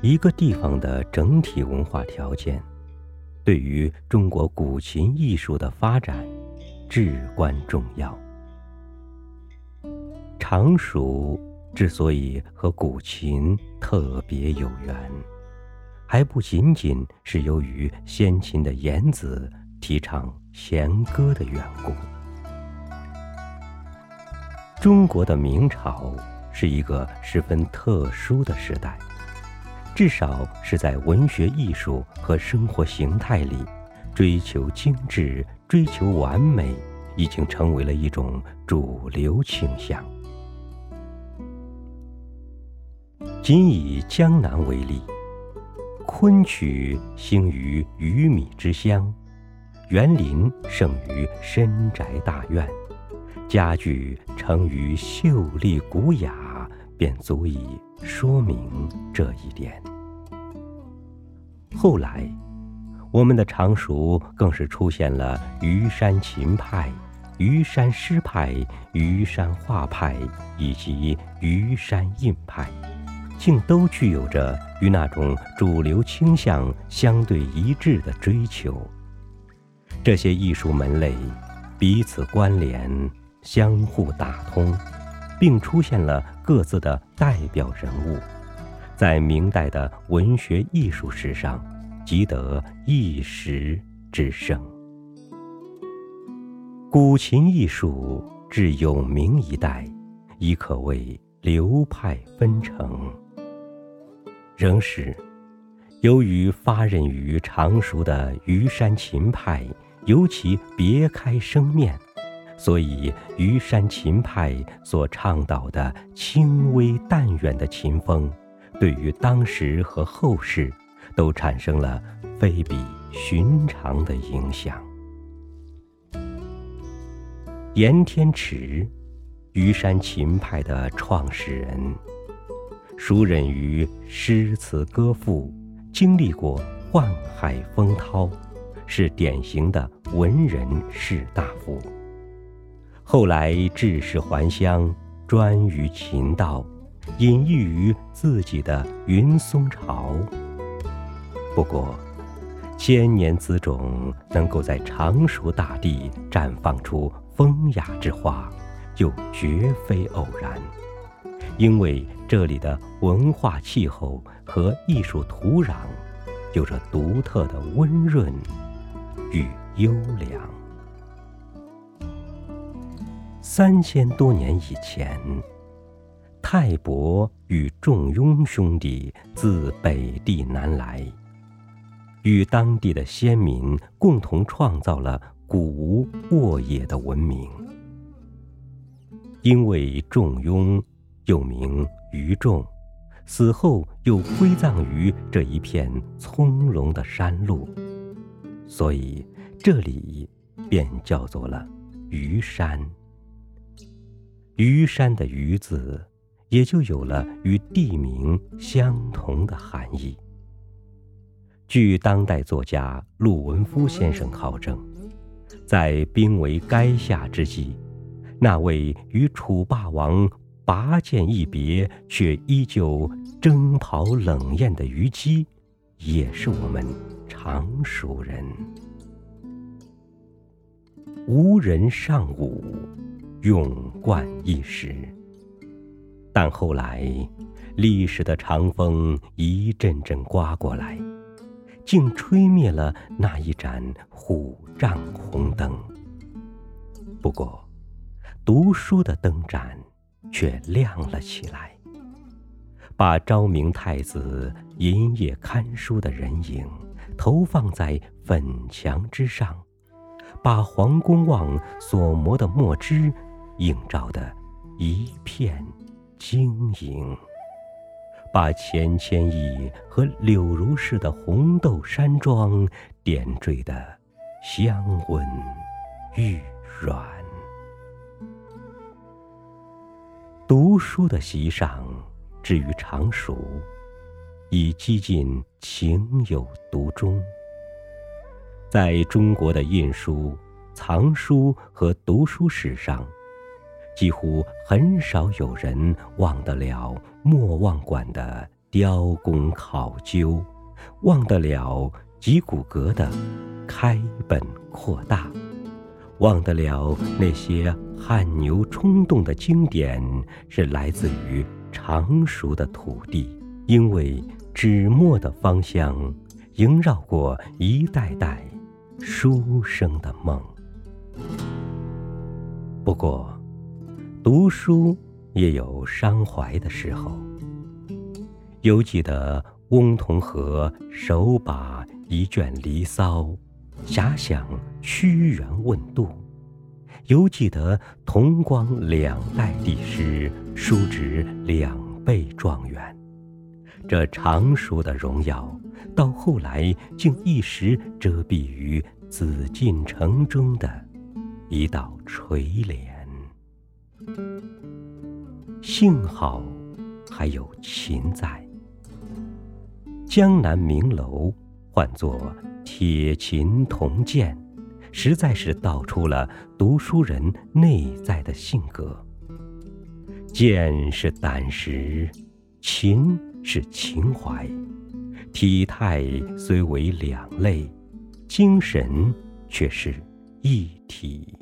一个地方的整体文化条件，对于中国古琴艺术的发展至关重要。常熟之所以和古琴特别有缘，还不仅仅是由于先秦的颜子提倡弦歌的缘故。中国的明朝是一个十分特殊的时代。至少是在文学艺术和生活形态里，追求精致、追求完美，已经成为了一种主流倾向。仅以江南为例，昆曲兴于鱼米之乡，园林胜于深宅大院，家具成于秀丽古雅，便足以说明这一点。后来，我们的常熟更是出现了虞山琴派、虞山诗派、虞山画派以及虞山印派，竟都具有着与那种主流倾向相对一致的追求。这些艺术门类彼此关联、相互打通，并出现了各自的代表人物。在明代的文学艺术史上，即得一时之盛。古琴艺术至有名一代，已可谓流派纷呈。仍是，由于发轫于常熟的虞山琴派尤其别开生面，所以虞山琴派所倡导的轻微淡远的琴风。对于当时和后世，都产生了非比寻常的影响。严天池，虞山琴派的创始人，熟稔于诗词歌赋，经历过宦海风涛，是典型的文人士大夫。后来致仕还乡，专于琴道。隐逸于自己的云松巢。不过，千年子种能够在常熟大地绽放出风雅之花，就绝非偶然。因为这里的文化气候和艺术土壤，有着独特的温润与优良。三千多年以前。泰伯与仲雍兄弟自北地南来，与当地的先民共同创造了古吴沃野的文明。因为仲雍又名于仲，死后又归葬于这一片葱茏的山路，所以这里便叫做了虞山。虞山的虞字。也就有了与地名相同的含义。据当代作家陆文夫先生考证，在兵围垓下之际，那位与楚霸王拔剑一别却依旧征袍冷艳的虞姬，也是我们常熟人。无人尚武，勇冠一时。但后来，历史的长风一阵阵刮过来，竟吹灭了那一盏虎帐红灯。不过，读书的灯盏却亮了起来，把昭明太子银夜看书的人影投放在粉墙之上，把黄公望所磨的墨汁映照的一片。晶莹，把钱谦益和柳如是的红豆山庄点缀的香温玉软。读书的席上，至于常熟，已几近情有独钟。在中国的印书、藏书和读书史上。几乎很少有人忘得了莫忘馆的雕工考究，忘得了脊骨骼的开本扩大，忘得了那些汗牛充栋的经典是来自于成熟的土地，因为纸墨的芳香萦绕过一代代书生的梦。不过，读书也有伤怀的时候。犹记得翁同龢手把一卷《离骚》，遐想屈原问渡；犹记得同光两代帝师，叔侄两辈状元。这常熟的荣耀，到后来竟一时遮蔽于紫禁城中的一道垂帘。幸好还有琴在。江南名楼唤作铁琴铜剑，实在是道出了读书人内在的性格。剑是胆识，琴是情怀，体态虽为两类，精神却是一体。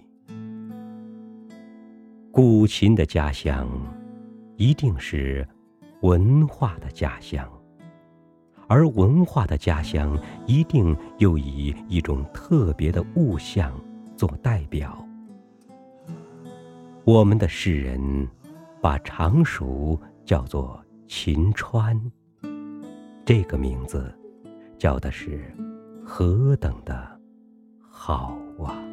古琴的家乡，一定是文化的家乡。而文化的家乡，一定又以一种特别的物象做代表。我们的世人把常熟叫做秦川，这个名字叫的是何等的好啊。